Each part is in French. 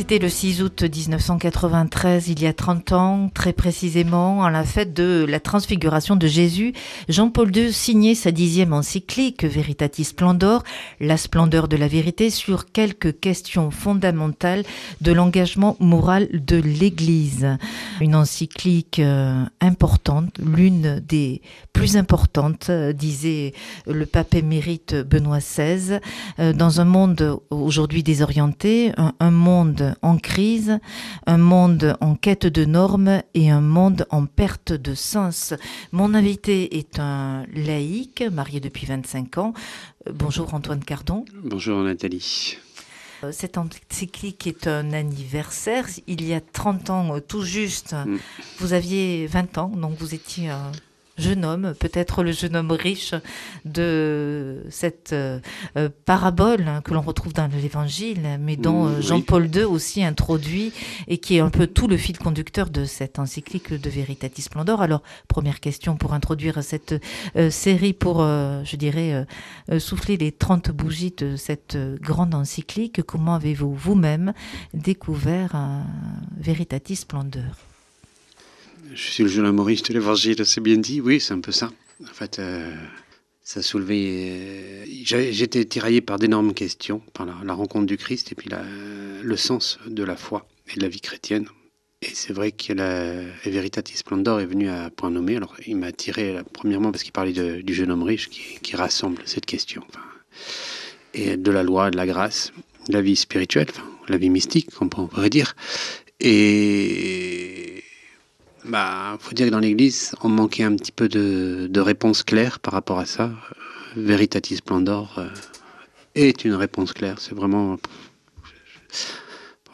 C'était le 6 août 1993, il y a 30 ans, très précisément, à la fête de la transfiguration de Jésus. Jean-Paul II signait sa dixième encyclique Veritatis Splendor, la splendeur de la vérité, sur quelques questions fondamentales de l'engagement moral de l'Église. Une encyclique euh, importante, l'une des plus importantes, euh, disait le pape émérite Benoît XVI, euh, dans un monde aujourd'hui désorienté, un monde en crise, un monde en quête de normes et un monde en perte de sens. Mon invité est un laïc, marié depuis 25 ans. Euh, bonjour Antoine Cardon. Bonjour Nathalie. Euh, cette encyclique est un anniversaire. Il y a 30 ans euh, tout juste, mm. vous aviez 20 ans, donc vous étiez jeune homme, peut-être le jeune homme riche de cette euh, euh, parabole que l'on retrouve dans l'Évangile, mais dont euh, Jean-Paul II aussi introduit et qui est un peu tout le fil conducteur de cette encyclique de Veritatis Splendor. Alors, première question pour introduire cette série, pour, je dirais, souffler les 30 bougies de cette grande encyclique. Comment avez-vous vous-même découvert Veritatis Splendor? Je suis le jeune humoriste de l'évangile, c'est bien dit. Oui, c'est un peu ça. En fait, euh, ça soulevait. Euh, j'étais tiraillé par d'énormes questions, par la, rencontre du Christ et puis le sens de la foi et de la vie chrétienne. Et c'est vrai que la Veritatis Splendor est venu à point nommé. Alors, il m'a attiré, premièrement, parce qu'il parlait du jeune homme riche qui, rassemble cette question. et de la loi, de la grâce, de la vie spirituelle, la vie mystique, on pourrait dire. Et bah, faut dire que dans l'Église, on manquait un petit peu de, de réponse claire par rapport à ça. Veritatis Splendor euh, est une réponse claire. C'est vraiment.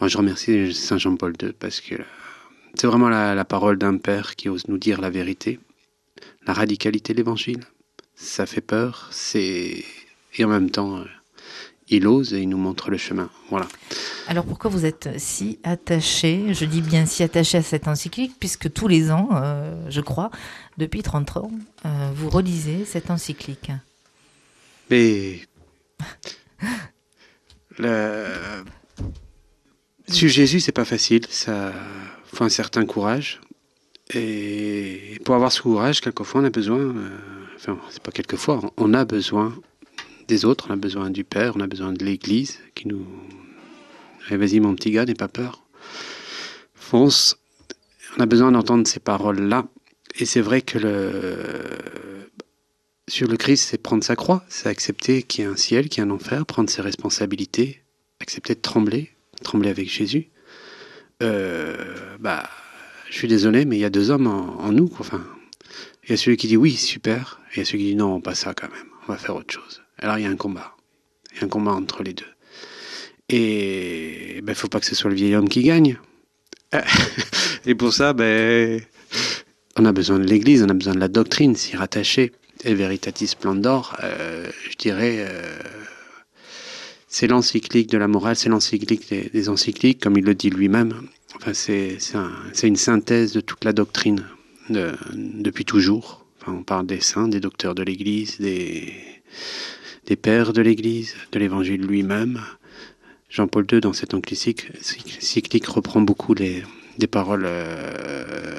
je remercie Saint Jean-Paul II parce que c'est vraiment la, la parole d'un père qui ose nous dire la vérité, la radicalité de l'Évangile. Ça fait peur, c'est et en même temps, euh, il ose et il nous montre le chemin. Voilà. Alors pourquoi vous êtes si attaché, je dis bien si attaché à cette encyclique, puisque tous les ans, euh, je crois, depuis 30 ans, euh, vous relisez cette encyclique Mais. le... Sur Jésus, c'est pas facile. Ça faut un certain courage. Et pour avoir ce courage, quelquefois, on a besoin. Euh, enfin, c'est pas quelquefois, on a besoin des autres, on a besoin du Père, on a besoin de l'Église qui nous vas-y mon petit gars, n'aie pas peur. Fonce. On a besoin d'entendre ces paroles-là. Et c'est vrai que sur le Christ, c'est prendre sa croix, c'est accepter qu'il y a un ciel, qu'il y a un enfer, prendre ses responsabilités, accepter de trembler, trembler avec Jésus. Euh, bah, je suis désolé, mais il y a deux hommes en, nous. Enfin, il y a celui qui dit oui, super, et il y a celui qui dit non, pas ça quand même, on va faire autre chose. Alors il y a un combat. Il y a un combat entre les deux. Et il ben, faut pas que ce soit le vieil homme qui gagne. Et pour ça, ben, on a besoin de l'Église, on a besoin de la doctrine, s'y rattacher. Et Veritatis Splendor, euh, je dirais, euh, c'est l'encyclique de la morale, c'est l'encyclique des, encycliques, comme il le dit lui-même. Enfin, c'est une synthèse de toute la doctrine depuis toujours. Enfin, on parle des saints, des docteurs de l'Église, des, des pères de l'Église, de l'Évangile lui-même. Jean-Paul II, dans cette encyclique, reprend beaucoup les, des paroles euh,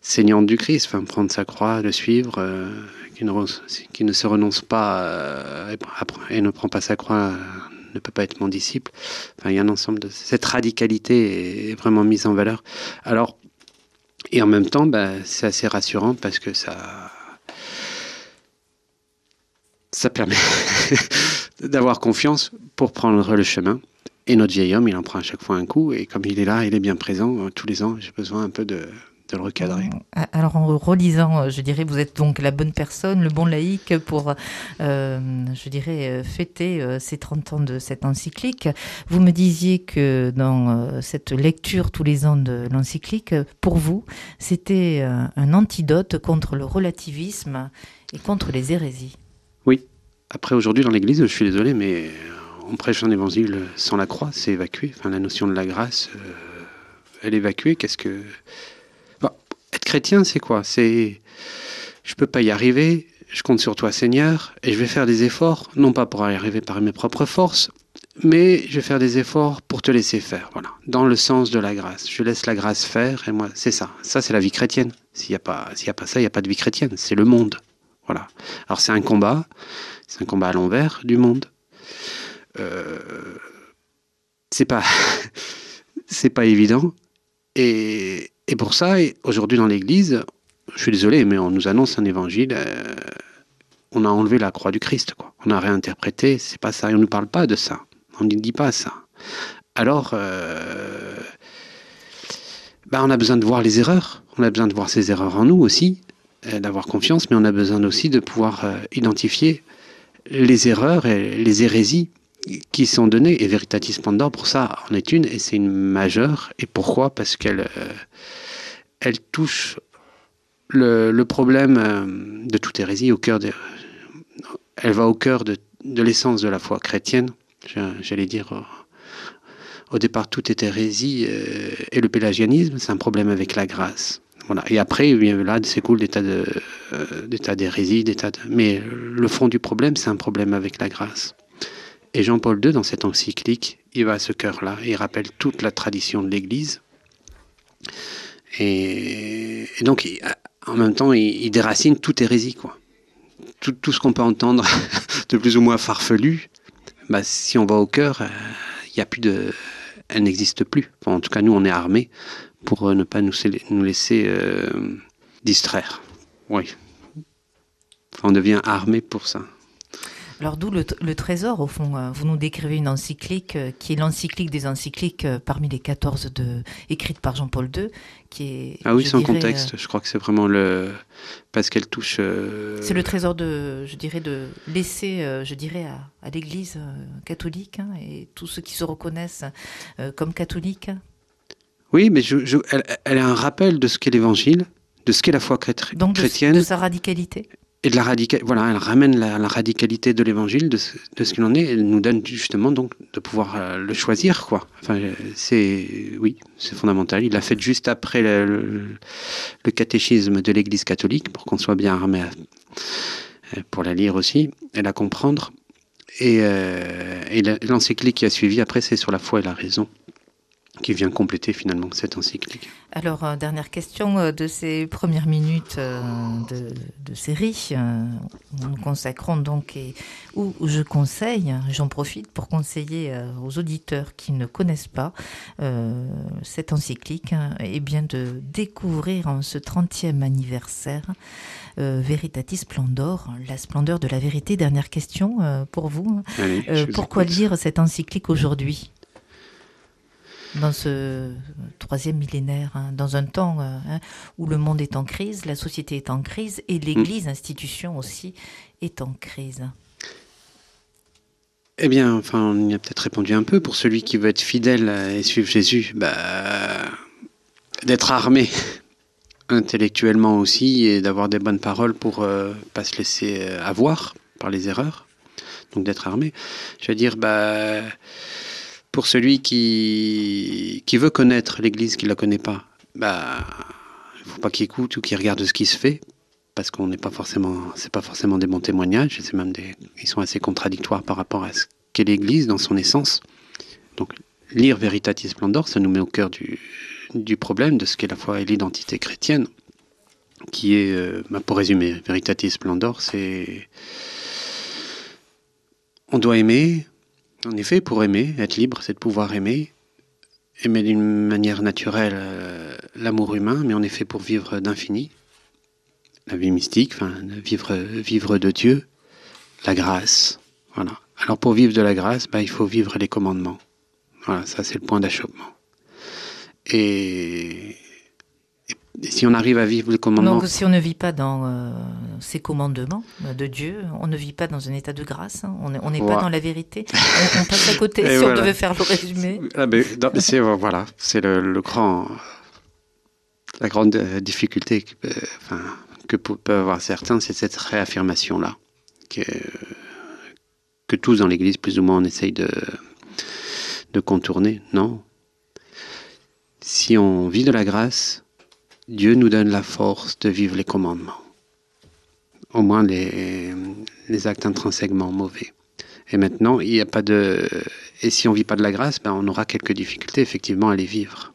saignantes du Christ, enfin, prendre sa croix, le suivre, euh, qui, ne, se renonce pas euh, et ne prend pas sa croix, ne peut pas être mon disciple. Enfin, il y a un ensemble de... Cette radicalité est vraiment mise en valeur. Alors, et en même temps, bah, c'est assez rassurant parce que ça ça permet d'avoir confiance pour prendre le chemin. Et notre vieil homme, il en prend à chaque fois un coup. Et comme il est là, il est bien présent euh, tous les ans, j'ai besoin un peu de, le recadrer. Euh, alors en relisant, euh, je dirais, vous êtes donc la bonne personne, le bon laïc pour, je dirais, fêter ces 30 ans de cette encyclique. Vous me disiez que dans cette lecture tous les ans de l'encyclique, pour vous, c'était un antidote contre le relativisme et contre les hérésies. Après, aujourd'hui, dans l'Église, je suis désolé, mais on prêche un évangile sans la croix, c'est évacué. Enfin, la notion de la grâce, euh, elle est évacuée. Qu'est-ce que. être chrétien, c'est quoi? C'est je peux pas y arriver, je compte sur toi Seigneur, et je vais faire des efforts, non pas pour y arriver par mes propres forces, mais je vais faire des efforts pour te laisser faire, voilà, dans le sens de la grâce. Je laisse la grâce faire, et moi, c'est ça. Ça, c'est la vie chrétienne. S'il n'y a, pas, a pas ça, il n'y a pas de vie chrétienne, c'est le monde. Voilà. Alors c'est un combat, c'est un combat à l'envers du monde. Euh, c'est pas, c'est pas évident. Et, pour ça, aujourd'hui dans l'Église, je suis désolé, mais on nous annonce un évangile. Euh, on a enlevé la croix du Christ, quoi. On a réinterprété, c'est pas ça. Et on ne parle pas de ça. On ne dit pas ça. Alors, ben on a besoin de voir les erreurs. On a besoin de voir ces erreurs en nous aussi, euh, d'avoir confiance, mais on a besoin aussi de pouvoir identifier les erreurs et les hérésies qui sont données. Et Veritatis Pandor, pour ça, en est une, et c'est une majeure. Et pourquoi? Parce qu'elle elle touche le, problème euh, de toute hérésie au cœur de, elle va au cœur de, l'essence de la foi chrétienne. J'allais dire, au départ, tout est hérésie euh, et le pélagianisme, c'est un problème avec la grâce. Et après, là, s'écoule des tas de, euh, des tas des tas. Mais le fond du problème, c'est un problème avec la grâce. Et Jean-Paul II, dans cette encyclique, il va à ce cœur-là. Il rappelle toute la tradition de l'Église. Et, donc, en même temps, il, déracine toute hérésie, quoi. Tout, ce qu'on peut entendre de plus ou moins farfelu, bah, si on va au cœur, euh, elle n'existe plus. en tout cas, nous, on est armés pour euh, ne pas nous, nous laisser euh, distraire. Oui. on devient armé pour ça. Alors d'où le, trésor, au fond. Euh, vous nous décrivez une encyclique qui est l'encyclique des encycliques parmi les 14 de, écrites par Jean-Paul II, qui est... Ah oui, sans contexte. Je crois que c'est vraiment le... Parce qu'elle touche... C'est le trésor de, je dirais, de laisser, je dirais, à, l'Église catholique hein, et tous ceux qui se reconnaissent comme catholiques. Oui, mais je, elle, elle, a un rappel de ce qu'est l'Évangile, de ce qu'est la foi chrétienne. de sa radicalité et de la radicalité. Voilà, elle ramène la, radicalité de l'évangile, de, de, ce qu'il en est. Elle nous donne justement donc de pouvoir euh, le choisir, quoi. Enfin, c'est oui, c'est fondamental. Il l'a fait juste après le, le, catéchisme de l'Église catholique pour qu'on soit bien armé pour la lire aussi et la comprendre. Et, euh, et l'encyclique qui a suivi après, c'est sur la foi et la raison qui vient compléter finalement cette encyclique. Alors, euh, dernière question euh, de ces premières minutes euh, de, série. nous consacrons donc, et où je conseille, j'en profite pour conseiller aux auditeurs qui ne connaissent pas cette encyclique, et eh bien de découvrir en ce 30e anniversaire Veritatis Splendor, la splendeur de la vérité. Dernière question pour vous. pourquoi lire cette encyclique aujourd'hui? Dans ce troisième millénaire, hein, dans un temps euh, hein, où le monde est en crise, la société est en crise et l'Église, institution aussi, est en crise Eh bien, enfin, on y a peut-être répondu un peu. Pour celui qui veut être fidèle et suivre Jésus, bah, d'être armé intellectuellement aussi et d'avoir des bonnes paroles pour ne euh, pas se laisser euh, avoir par les erreurs. Donc d'être armé. Je veux dire, bah pour celui qui, qui veut connaître l'Église, qui ne la connaît pas, bah, il ne faut pas qu'il écoute ou qu'il regarde ce qui se fait, parce qu'on n'est pas forcément, c'est pas forcément des bons témoignages, c'est même des, ils sont assez contradictoires par rapport à ce qu'est l'Église dans son essence. Donc, lire Veritatis Splendor, ça nous met au cœur du, du problème de ce qu'est la foi et l'identité chrétienne, qui est, euh, bah, pour résumer, Veritatis Splendor, c'est on doit aimer, en effet, pour aimer, être libre, c'est de pouvoir aimer. Aimer d'une manière naturelle euh, l'amour humain, mais en effet pour vivre d'infini. La vie mystique, enfin, vivre, de Dieu, la grâce. Voilà. Alors pour vivre de la grâce, bah, il faut vivre les commandements. Voilà, ça c'est le point d'achoppement. Et et si on arrive à vivre les commandements. Donc, si on ne vit pas dans euh, ces commandements de Dieu, on ne vit pas dans un état de grâce, hein. on n'est pas dans la vérité, on, passe à côté si on devait faire le résumé. Ah c'est voilà, c'est le, grand, la grande euh, difficulté que, euh, enfin, que peuvent avoir certains, c'est cette réaffirmation là, que, que tous dans l'Église plus ou moins on essaye de, de contourner. Non? Si on vit de la grâce, Dieu nous donne la force de vivre les commandements. Au moins les, actes intrinsèquement mauvais. Et maintenant, il n'y a pas de. Et si on vit pas de la grâce, ben on aura quelques difficultés effectivement à les vivre.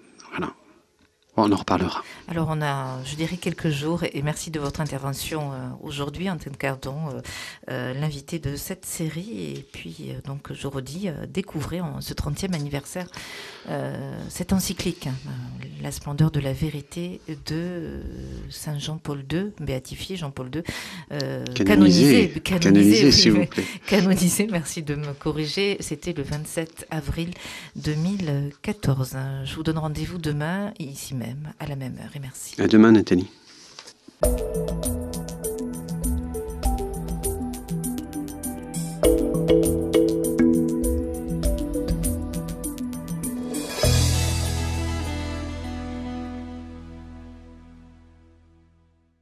On en reparlera. Alors on a, je dirais, quelques jours, et merci de votre intervention euh, aujourd'hui, Antenne Cardon, euh, euh, l'invité de cette série. Et puis, donc, je redis, découvrez en ce 30e anniversaire cette encyclique, hein, La splendeur de la vérité de Saint Jean-Paul II, béatifié Jean-Paul II, canonisé, canonisé, s'il vous plaît. Canonisé, merci de me corriger, c'était le 27 avril 2014. Je vous donne rendez-vous demain, ici même, à la même heure. Et merci. À demain, Nathalie.